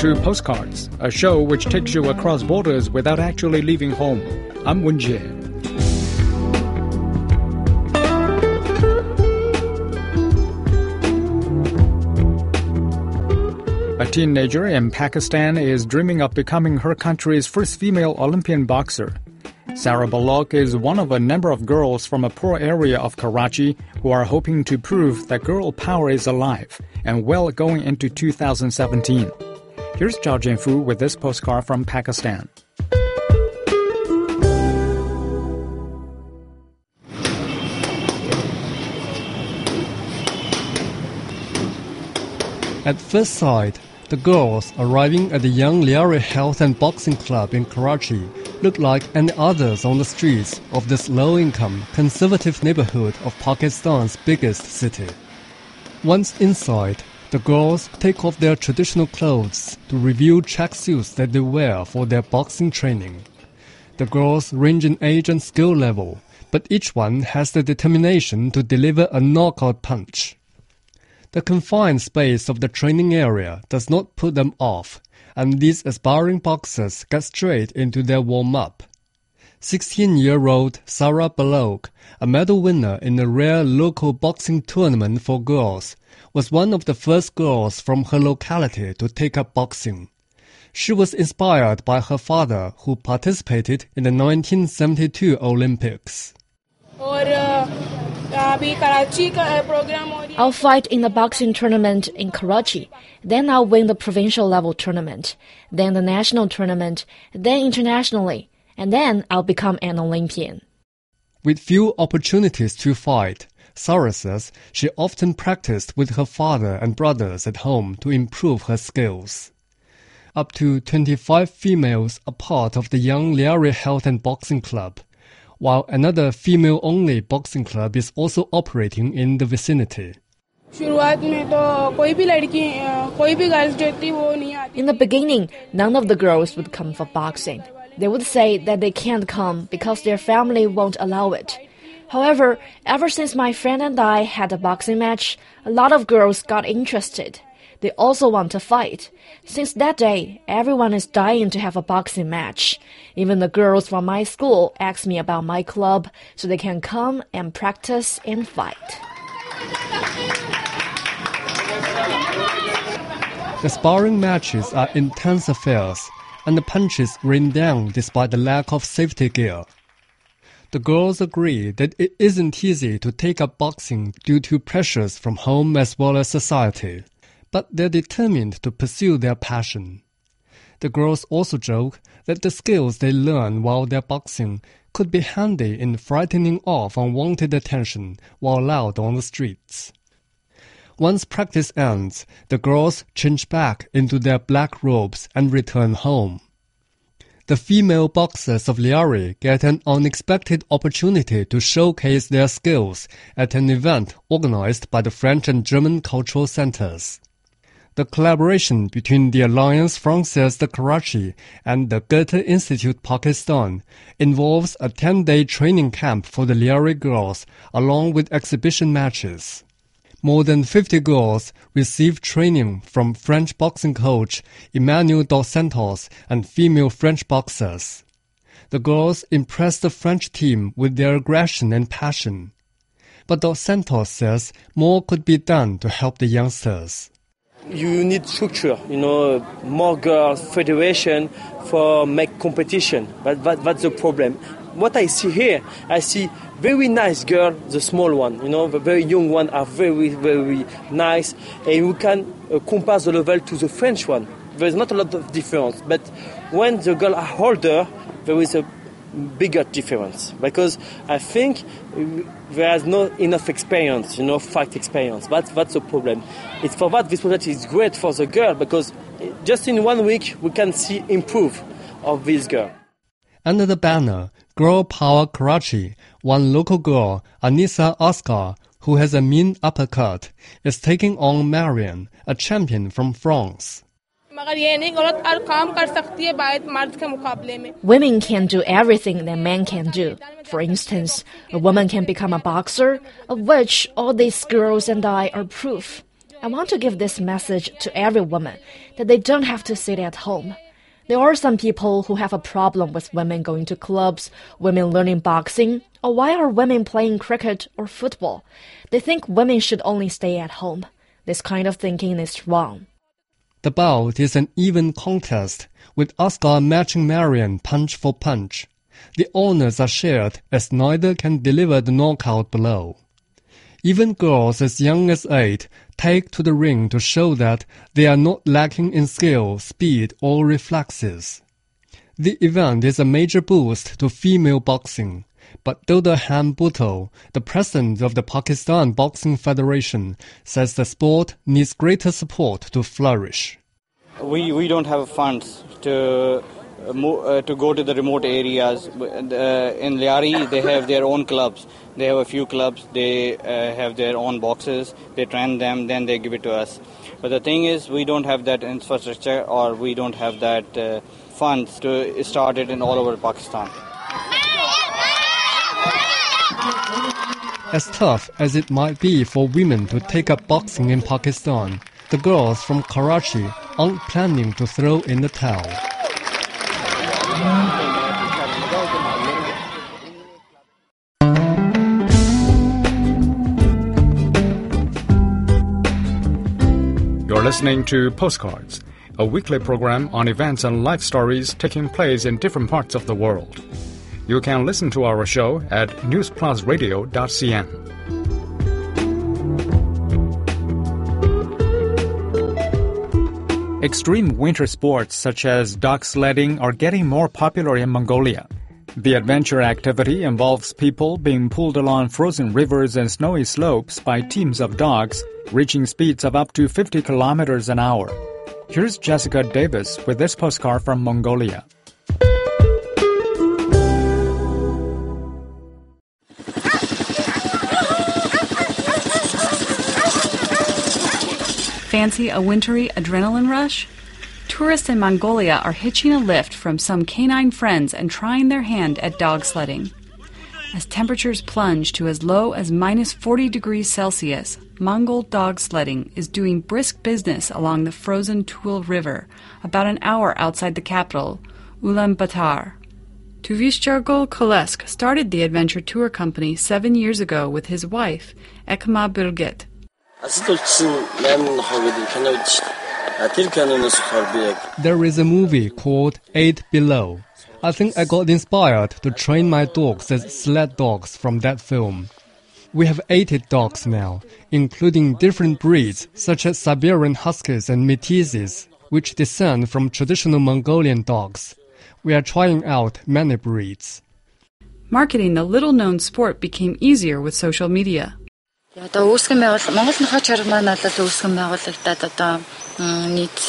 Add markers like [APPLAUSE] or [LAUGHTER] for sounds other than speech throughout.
to Postcards, a show which takes you across borders without actually leaving home. I'm Wen Jie. A teenager in Pakistan is dreaming of becoming her country's first female Olympian boxer. Sarah Baloch is one of a number of girls from a poor area of Karachi who are hoping to prove that girl power is alive and well going into 2017. Here's Zhao Jianfu with this postcard from Pakistan. At first sight, the girls arriving at the Young Lyari Health and Boxing Club in Karachi look like any others on the streets of this low-income, conservative neighborhood of Pakistan's biggest city. Once inside, the girls take off their traditional clothes to reveal tracksuits that they wear for their boxing training. The girls range in age and skill level, but each one has the determination to deliver a knockout punch. The confined space of the training area does not put them off, and these aspiring boxers get straight into their warm-up. 16-year-old Sarah Baloch, a medal winner in a rare local boxing tournament for girls, was one of the first girls from her locality to take up boxing. She was inspired by her father, who participated in the 1972 Olympics. I'll fight in the boxing tournament in Karachi. Then I'll win the provincial level tournament, then the national tournament, then internationally, and then I'll become an Olympian. With few opportunities to fight, Sarah says she often practiced with her father and brothers at home to improve her skills. Up to 25 females are part of the Young Lyari Health and Boxing Club, while another female-only boxing club is also operating in the vicinity. In the beginning, none of the girls would come for boxing. They would say that they can't come because their family won't allow it. However, ever since my friend and I had a boxing match, a lot of girls got interested. They also want to fight. Since that day, everyone is dying to have a boxing match. Even the girls from my school ask me about my club so they can come and practice and fight. The sparring matches are intense affairs, and the punches rain down despite the lack of safety gear. The girls agree that it isn't easy to take up boxing due to pressures from home as well as society but they're determined to pursue their passion. The girls also joke that the skills they learn while they're boxing could be handy in frightening off unwanted attention while out on the streets. Once practice ends, the girls change back into their black robes and return home. The female boxers of Lyari get an unexpected opportunity to showcase their skills at an event organized by the French and German cultural centers. The collaboration between the Alliance Française de Karachi and the Goethe Institute Pakistan involves a 10-day training camp for the Lyari girls along with exhibition matches. More than 50 girls received training from French boxing coach Emmanuel Dos Santos and female French boxers. The girls impressed the French team with their aggression and passion. But Dos Santos says more could be done to help the youngsters you need structure, you know, more girls, federation for make competition. But that, that's the problem. What I see here, I see very nice girl, the small one, you know, the very young one are very, very nice, and you can uh, compare the level to the French one. There is not a lot of difference, but when the girl are older, there is a bigger difference because I think there's not enough experience, you know, fight experience. That's that's the problem. It's for that this project is great for the girl because just in one week we can see improve of this girl. Under the banner Girl Power Karachi, one local girl, Anissa Oscar, who has a mean uppercut, is taking on Marion, a champion from France. Women can do everything that men can do. For instance, a woman can become a boxer, of which all these girls and I are proof. I want to give this message to every woman that they don't have to sit at home. There are some people who have a problem with women going to clubs, women learning boxing, or why are women playing cricket or football? They think women should only stay at home. This kind of thinking is wrong. The bout is an even contest, with Oscar matching Marion punch for punch. The honors are shared as neither can deliver the knockout blow. Even girls as young as eight take to the ring to show that they are not lacking in skill, speed, or reflexes. The event is a major boost to female boxing. But Doda Khan Bhutto, the president of the Pakistan Boxing Federation, says the sport needs greater support to flourish. We, we don't have funds to uh, to go to the remote areas. Uh, in Lyari, they have their own clubs. They have a few clubs. They uh, have their own boxes. They train them, then they give it to us. But the thing is, we don't have that infrastructure, or we don't have that uh, funds to start it in all over Pakistan. As tough as it might be for women to take up boxing in Pakistan, the girls from Karachi aren't planning to throw in the towel. Listening to Postcards, a weekly program on events and life stories taking place in different parts of the world. You can listen to our show at newsplusradio.cn. Extreme winter sports such as dog sledding are getting more popular in Mongolia. The adventure activity involves people being pulled along frozen rivers and snowy slopes by teams of dogs, reaching speeds of up to 50 kilometers an hour. Here's Jessica Davis with this postcard from Mongolia. Fancy a wintry adrenaline rush? Tourists in Mongolia are hitching a lift from some canine friends and trying their hand at dog sledding. As temperatures plunge to as low as minus 40 degrees Celsius, Mongol dog sledding is doing brisk business along the frozen Tuul River, about an hour outside the capital, Ulaanbaatar. Tuvishchargul Kolesk started the adventure tour company seven years ago with his wife, Ekma Birgit. There is a movie called Eight Below. I think I got inspired to train my dogs as sled dogs from that film. We have 80 dogs now, including different breeds such as Siberian Huskies and Métises, which descend from traditional Mongolian dogs. We are trying out many breeds. Marketing the little known sport became easier with social media. Одоо үүсгэн байгуул Монгол нохой чарга маань бол үүсгэн байгуулагдаад одоо нийт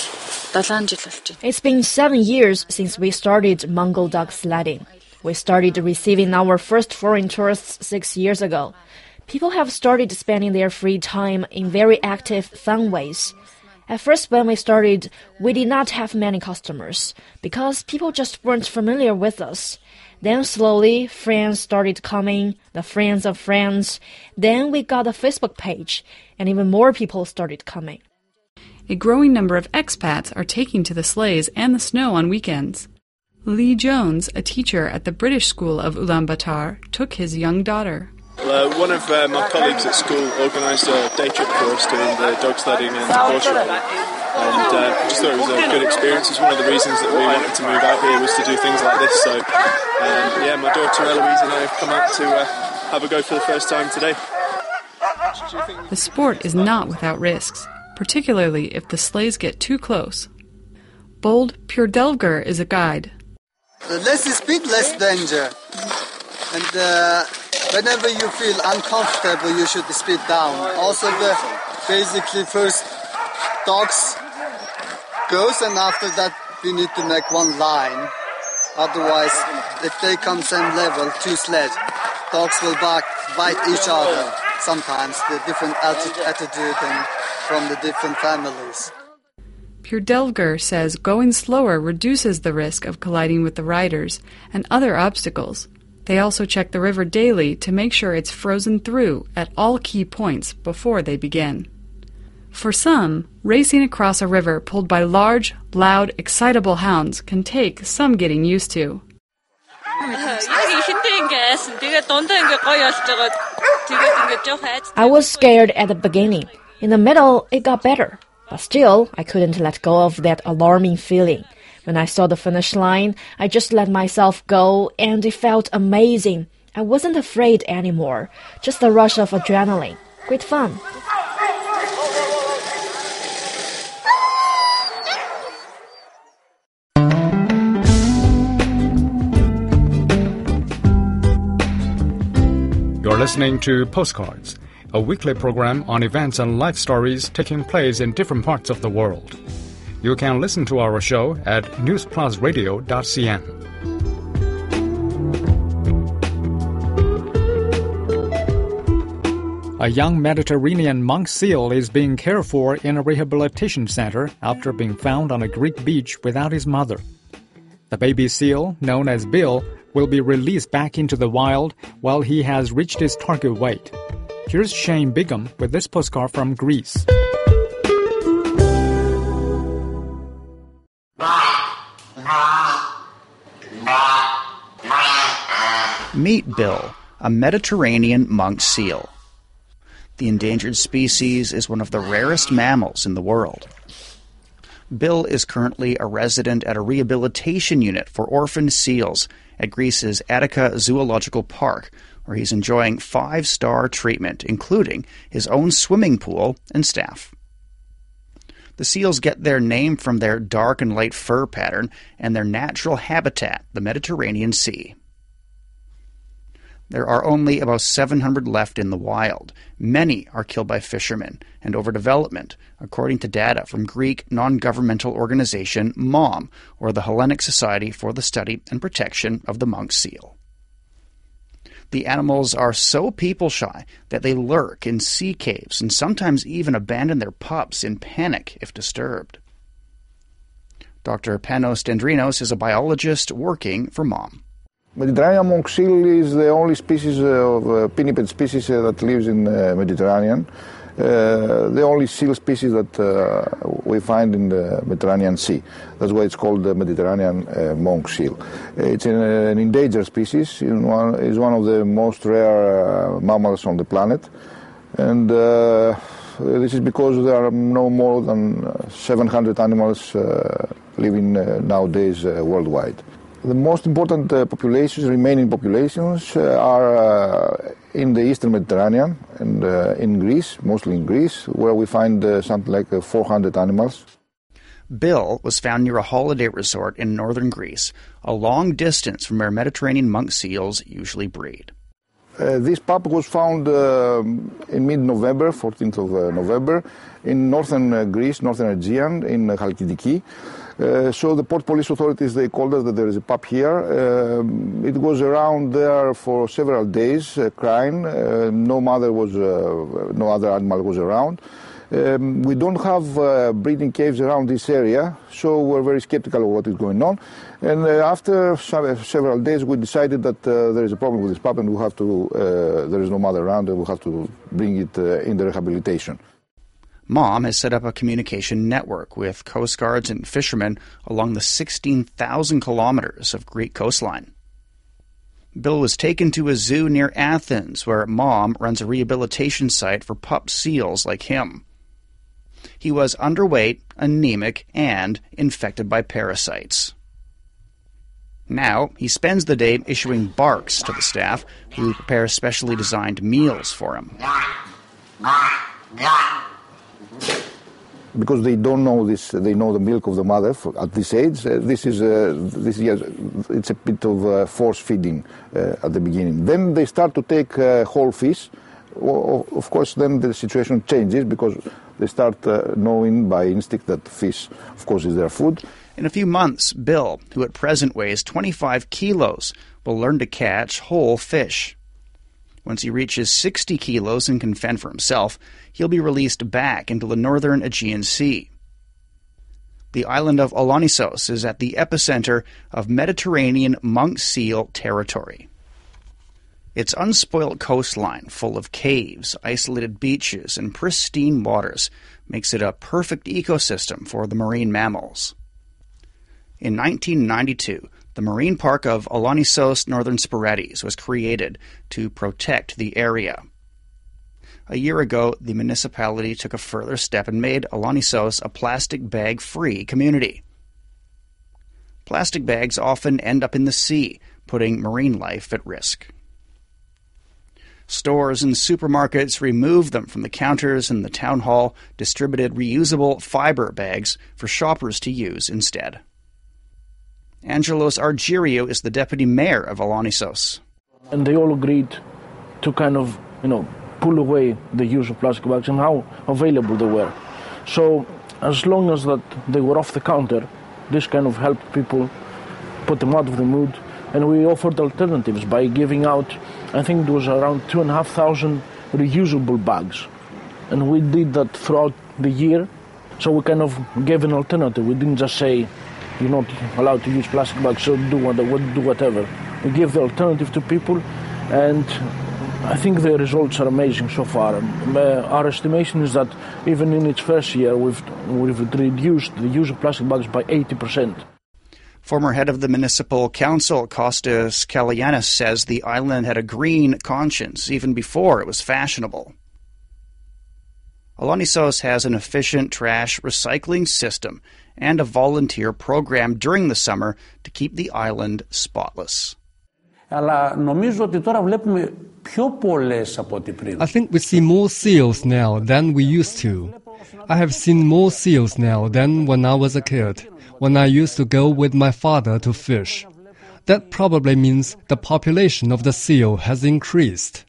7 жил болж байна. It's been seven years since we started Mongol dog sledding. We started receiving our first foreign tourists six years ago. People have started spending their free time in very active, fun ways. At first, when we started, we did not have many customers because people just weren't familiar with us. Then slowly, friends started coming, the friends of friends. Then we got a Facebook page, and even more people started coming. A growing number of expats are taking to the sleighs and the snow on weekends. Lee Jones, a teacher at the British School of Ulaanbaatar, took his young daughter. Uh, one of uh, my colleagues at school organised a day trip for us doing the dog sledding and horse riding and uh, just thought it was a good experience. It's one of the reasons that we wanted to move out here was to do things like this. So, um, yeah, my daughter Eloise and I have come out to uh, have a go for the first time today. The sport is not without risks, particularly if the sleighs get too close. Bold Purdelvgar is a guide. The less speed, less danger. And uh, whenever you feel uncomfortable, you should speed down. Also, the basically first dogs goes and after that we need to make one line. Otherwise, if they come same level, two sled, dogs will back, bite each other. Sometimes the different attitude and from the different families. Purdelvgar says going slower reduces the risk of colliding with the riders and other obstacles. They also check the river daily to make sure it's frozen through at all key points before they begin. For some, racing across a river pulled by large, loud, excitable hounds can take some getting used to. I was scared at the beginning. In the middle, it got better. But still, I couldn't let go of that alarming feeling. When I saw the finish line, I just let myself go and it felt amazing. I wasn't afraid anymore, just a rush of adrenaline. Great fun. Listening to Postcards, a weekly program on events and life stories taking place in different parts of the world. You can listen to our show at newsplusradio.cn. A young Mediterranean monk seal is being cared for in a rehabilitation center after being found on a Greek beach without his mother. The baby seal, known as Bill, will be released back into the wild while he has reached his target weight. Here's Shane Bigham with this postcard from Greece. Meet Bill, a Mediterranean monk seal. The endangered species is one of the rarest mammals in the world. Bill is currently a resident at a rehabilitation unit for orphaned seals at Greece's Attica Zoological Park, where he's enjoying five star treatment, including his own swimming pool and staff. The seals get their name from their dark and light fur pattern and their natural habitat, the Mediterranean Sea. There are only about 700 left in the wild. Many are killed by fishermen and overdevelopment, according to data from Greek non governmental organization MOM, or the Hellenic Society for the Study and Protection of the Monk Seal. The animals are so people shy that they lurk in sea caves and sometimes even abandon their pups in panic if disturbed. Dr. Panos Dendrinos is a biologist working for MOM. Mediterranean monk seal is the only species of uh, pinniped species uh, that lives in the uh, Mediterranean. Uh, the only seal species that uh, we find in the Mediterranean Sea. That's why it's called the Mediterranean uh, monk seal. It's an, an endangered species. It's one of the most rare mammals on the planet. And this is because there are no more than 700 animals living nowadays worldwide. The most important uh, populations, remaining populations, uh, are uh, in the eastern Mediterranean and uh, in Greece, mostly in Greece, where we find uh, something like uh, 400 animals. Bill was found near a holiday resort in northern Greece, a long distance from where Mediterranean monk seals usually breed. this pup was found in mid-November, 14th of November, in northern Greece, northern Aegean, in Chalkidiki. Uh, so the port police authorities they called us that there is a pup here. Uh, it was around there for several days, uh, crying. Uh, no mother was, uh, no other animal was around. Um, we don't have breeding caves around this area, so we're very skeptical of what is going on. And after several days, we decided that there is a problem with this pup, and we have to. there is no mother around, and we have to bring it in the rehabilitation. Mom has set up a communication network with coast guards and fishermen along the 16,000 kilometers of Greek coastline. Bill was taken to a zoo near Athens where Mom runs a rehabilitation site for pup seals like him. He was underweight, anemic, and infected by parasites. Now, he spends the day issuing barks to the staff who prepare specially designed meals for him because they don't know this, they know the milk of the mother at this age. Uh, this is uh, this is it's a bit of uh, force feeding uh, at the beginning. Then they start to take uh, whole fish. Of course, then the situation changes because they start uh, knowing by instinct that fish, of course, is their food. In a few months, Bill, who at present weighs 25 kilos, will learn to catch whole fish. Once he reaches 60 kilos and can fend for himself, he'll be released back into the northern Aegean Sea. The island of Alonissos is at the epicenter of Mediterranean monk seal territory. Its unspoilt coastline, full of caves, isolated beaches, and pristine waters, makes it a perfect ecosystem for the marine mammals. In 1992, the marine park of Alonissos Northern Sporades was created to protect the area. A year ago, the municipality took a further step and made Alonissos a plastic bag free community. Plastic bags often end up in the sea, putting marine life at risk. Stores and supermarkets removed them from the counters, and the town hall distributed reusable fiber bags for shoppers to use instead. Angelos Argirio is the deputy mayor of Alonissos. And they all agreed to kind of, you know, pull away the use of plastic bags and how available they were. So as long as that they were off the counter, this kind of helped people put them out of the mood. And we offered alternatives by giving out I think it was around two and a half thousand reusable bags. And we did that throughout the year. So we kind of gave an alternative. We didn't just say, you're not allowed to use plastic bags, so do, do whatever. We gave the alternative to people, and I think the results are amazing so far. Uh, our estimation is that even in its first year, we've, we've reduced the use of plastic bags by 80%. Former head of the municipal council, Kostas Kalianis, says the island had a green conscience even before it was fashionable. Alonissos has an efficient trash recycling system and a volunteer program during the summer to keep the island spotless. I think we see more seals now than we used to. I have seen more seals now than when I was a kid when I used to go with my father to fish. That probably means the population of the seal has increased.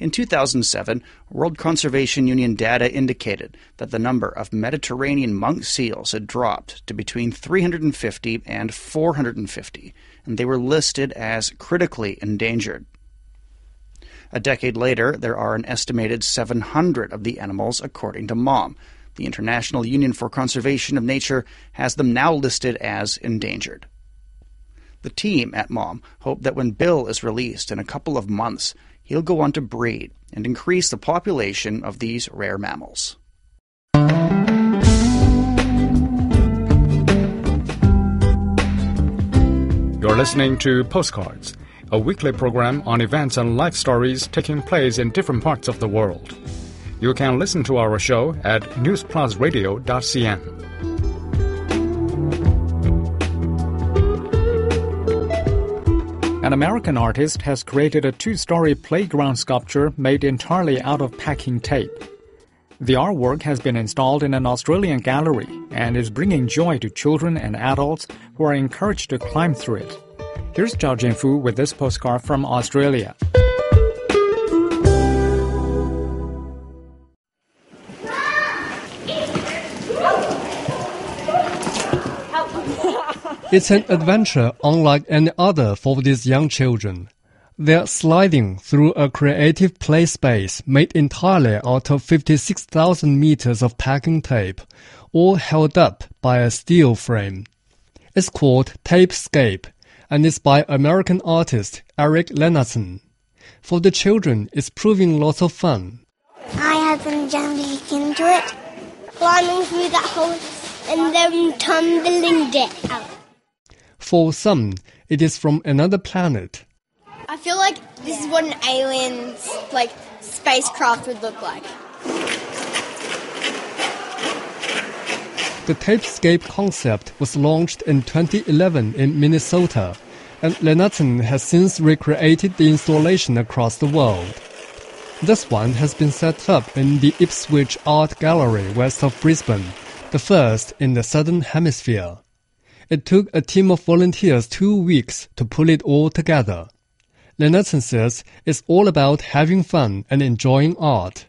In 2007, World Conservation Union data indicated that the number of Mediterranean monk seals had dropped to between 350 and 450, and they were listed as critically endangered. A decade later, there are an estimated 700 of the animals, according to MOM, the International Union for Conservation of Nature has them now listed as endangered. The team at MOM hope that when Bill is released in a couple of months, he'll go on to breed and increase the population of these rare mammals. You're listening to Postcards, a weekly program on events and life stories taking place in different parts of the world. You can listen to our show at newsplusradio.cn. An American artist has created a two story playground sculpture made entirely out of packing tape. The artwork has been installed in an Australian gallery and is bringing joy to children and adults who are encouraged to climb through it. Here's Zhao Jianfu with this postcard from Australia. It's an adventure unlike any other for these young children. They're sliding through a creative play space made entirely out of 56,000 meters of packing tape, all held up by a steel frame. It's called Tapescape, and it's by American artist Eric Lennartson. For the children, it's proving lots of fun. I have been jumping into it, climbing through that hole, and then tumbling down. For some, it is from another planet. I feel like this is what an alien's like spacecraft would look like. The Tapescape concept was launched in 2011 in Minnesota, and Lennartson has since recreated the installation across the world. This one has been set up in the Ipswich Art Gallery west of Brisbane, the first in the Southern Hemisphere. It took a team of volunteers two weeks to pull it all together. Lennartson says it's all about having fun and enjoying art.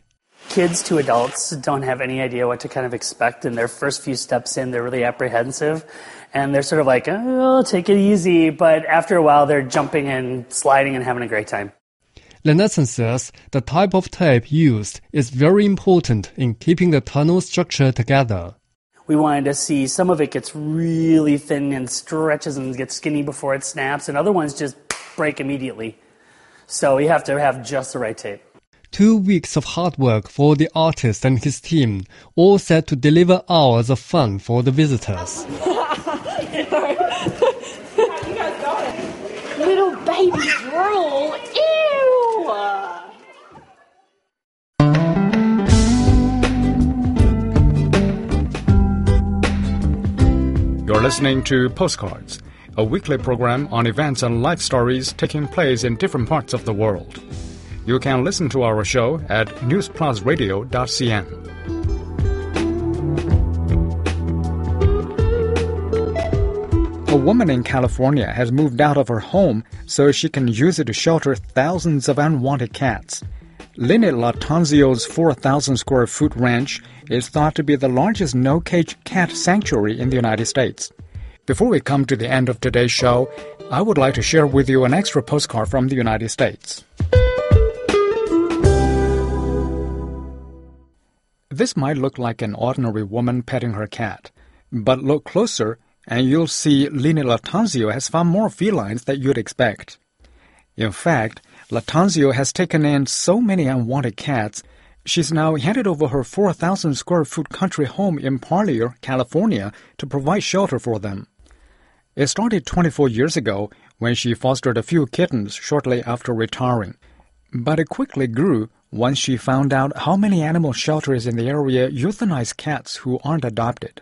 Kids to adults don't have any idea what to kind of expect in their first few steps in. They're really apprehensive and they're sort of like, oh, take it easy. But after a while, they're jumping and sliding and having a great time. Lennartson says the type of tape used is very important in keeping the tunnel structure together we wanted to see some of it gets really thin and stretches and gets skinny before it snaps, and other ones just break immediately. So you have to have just the right tape. Two weeks of hard work for the artist and his team, all set to deliver hours of fun for the visitors. [LAUGHS] Little baby drool. Ew. You're listening to Postcards, a weekly program on events and life stories taking place in different parts of the world. You can listen to our show at newsplusradio.cn. A woman in California has moved out of her home so she can use it to shelter thousands of unwanted cats. Lynea Lattanzio's 4,000 square foot ranch is thought to be the largest no cage cat sanctuary in the United States. Before we come to the end of today's show, I would like to share with you an extra postcard from the United States. This might look like an ordinary woman petting her cat, but look closer and you'll see Lynea Lattanzio has found more felines than you'd expect. In fact, Lattanzio has taken in so many unwanted cats, she's now handed over her 4,000 square foot country home in Parlier, California, to provide shelter for them. It started 24 years ago when she fostered a few kittens shortly after retiring, but it quickly grew once she found out how many animal shelters in the area euthanize cats who aren't adopted.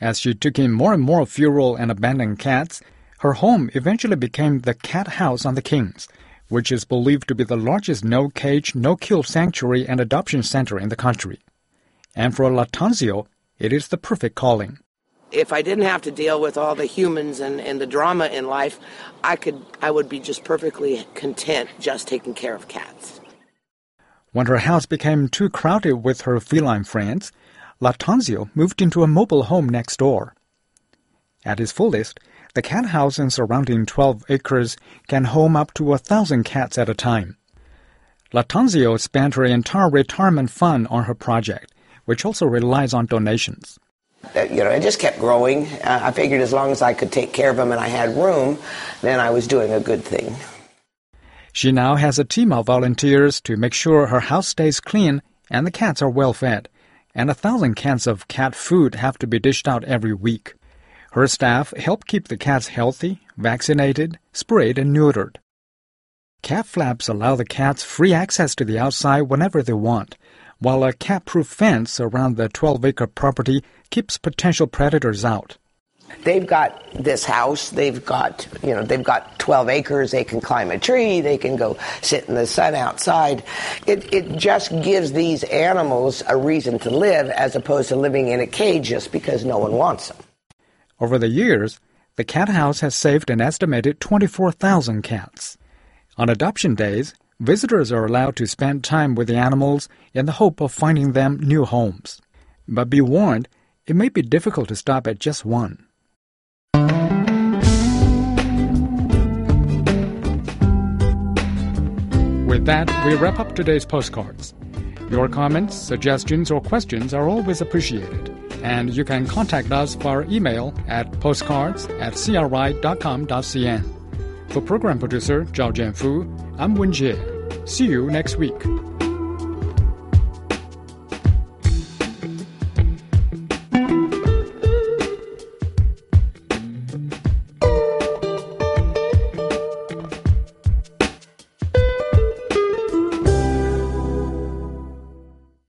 As she took in more and more feral and abandoned cats, her home eventually became the Cat House on the Kings, which is believed to be the largest no cage, no kill sanctuary and adoption center in the country. And for Lattanzio, it is the perfect calling. If I didn't have to deal with all the humans and, and the drama in life, I could I would be just perfectly content just taking care of cats. When her house became too crowded with her feline friends, Lattanzio moved into a mobile home next door. At his fullest, the cat house and surrounding 12 acres can home up to a thousand cats at a time. Lattanzio spent her entire retirement fund on her project, which also relies on donations. Uh, you know, it just kept growing. Uh, I figured as long as I could take care of them and I had room, then I was doing a good thing. She now has a team of volunteers to make sure her house stays clean and the cats are well fed, and a thousand cans of cat food have to be dished out every week. Her staff help keep the cats healthy, vaccinated, sprayed, and neutered. Cat flaps allow the cats free access to the outside whenever they want, while a cat proof fence around the 12 acre property keeps potential predators out. They've got this house they've got you know they've got 12 acres they can climb a tree they can go sit in the sun outside. It, it just gives these animals a reason to live as opposed to living in a cage just because no one wants them over the years the cat house has saved an estimated 24,000 cats. On adoption days visitors are allowed to spend time with the animals in the hope of finding them new homes. But be warned it may be difficult to stop at just one. With that, we wrap up today's postcards. Your comments, suggestions, or questions are always appreciated, and you can contact us via email at postcards at cri.com.cn. For program producer Zhao Jianfu, I'm Wen Jie. See you next week.